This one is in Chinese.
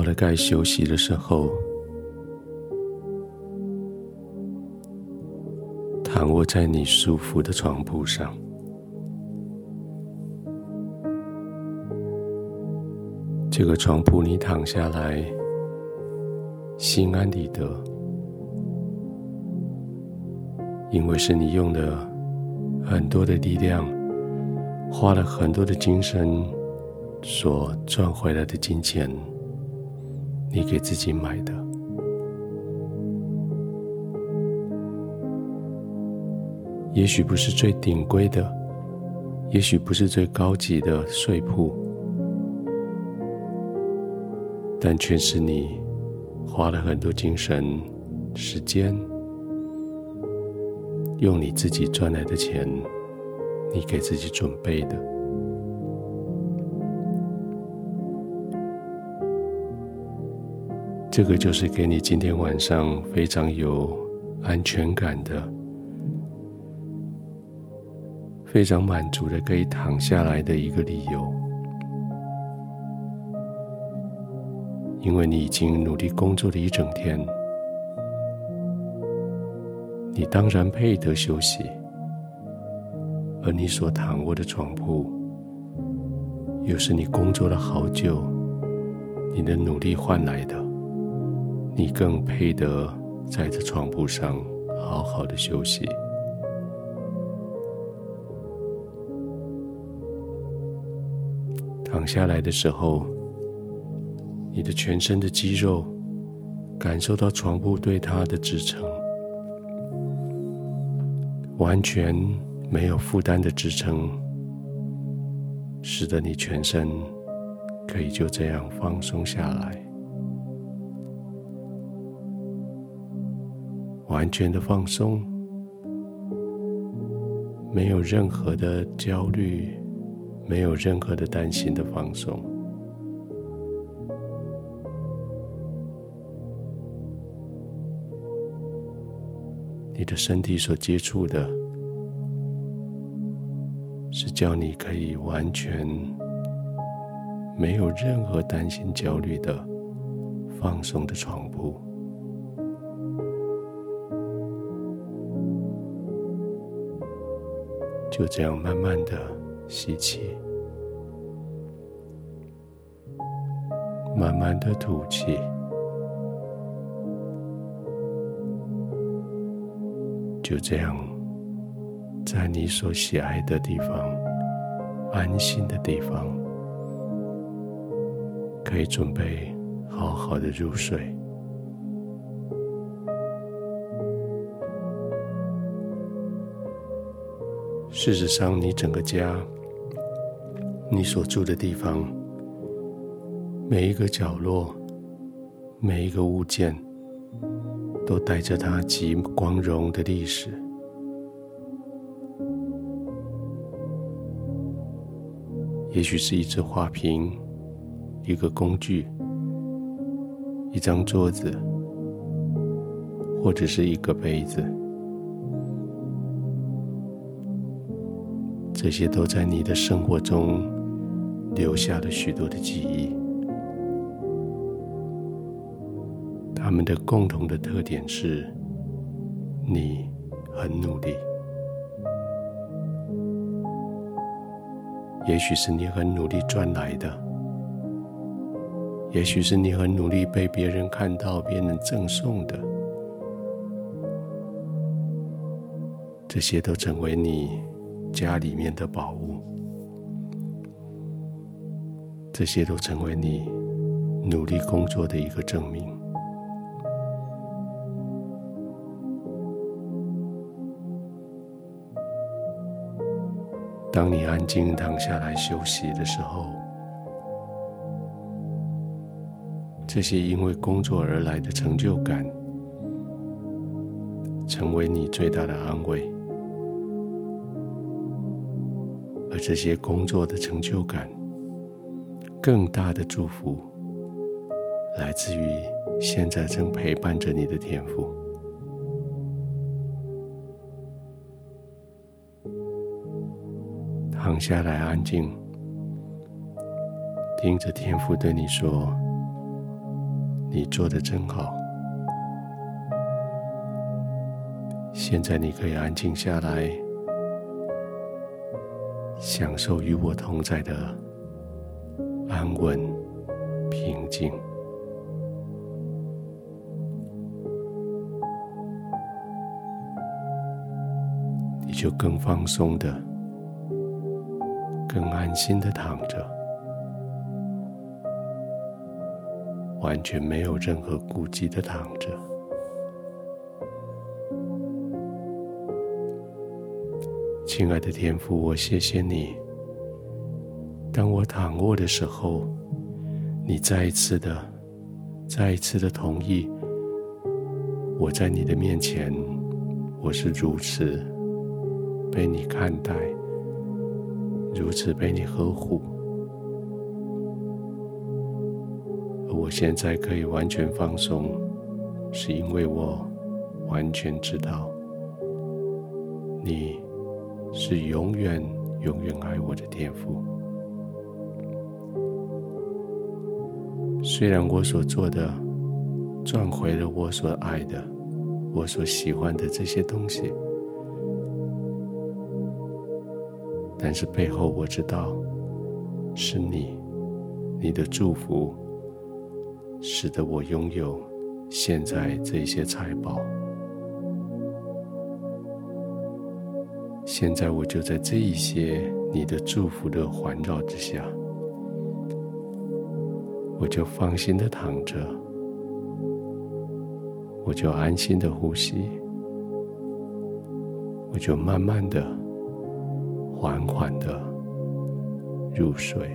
到了该休息的时候，躺卧在你舒服的床铺上，这个床铺你躺下来，心安理得，因为是你用了很多的力量，花了很多的精神所赚回来的金钱，你给自己买的。也许不是最顶贵的，也许不是最高级的睡铺，但却是你花了很多精神、时间，用你自己赚来的钱，你给自己准备的。这个就是给你今天晚上非常有安全感的。非常满足的可以躺下来的一个理由，因为你已经努力工作了一整天，你当然配得休息，而你所躺卧的床铺，又是你工作了好久，你的努力换来的，你更配得在这床铺上好好的休息。躺下来的时候，你的全身的肌肉感受到床铺对它的支撑，完全没有负担的支撑，使得你全身可以就这样放松下来，完全的放松，没有任何的焦虑。没有任何的担心的放松，你的身体所接触的，是叫你可以完全没有任何担心、焦虑的放松的床铺，就这样慢慢的。吸气，慢慢的吐气，就这样，在你所喜爱的地方、安心的地方，可以准备好好的入睡。事实上，你整个家。你所住的地方，每一个角落，每一个物件，都带着它极光荣的历史。也许是一只花瓶，一个工具，一张桌子，或者是一个杯子。这些都在你的生活中。留下了许多的记忆，他们的共同的特点是，你很努力。也许是你很努力赚来的，也许是你很努力被别人看到、别人赠送的，这些都成为你家里面的宝物。这些都成为你努力工作的一个证明。当你安静躺下来休息的时候，这些因为工作而来的成就感，成为你最大的安慰。这些工作的成就感，更大的祝福，来自于现在正陪伴着你的天赋。躺下来，安静，听着天赋对你说：“你做的真好。现在你可以安静下来，享受与我同在的安稳平静。你就更放松的、更安心的躺着，完全没有任何顾忌的躺着。亲爱的天父，我谢谢你。当我躺卧的时候，你再一次的、再一次的同意我在你的面前，我是如此被你看待，如此被你呵护。而我现在可以完全放松，是因为我完全知道你。是永远、永远爱我的天父。虽然我所做的赚回了我所爱的、我所喜欢的这些东西，但是背后我知道是你、你的祝福，使得我拥有现在这些财宝。现在我就在这一些你的祝福的环绕之下，我就放心的躺着，我就安心的呼吸，我就慢慢的、缓缓的入睡。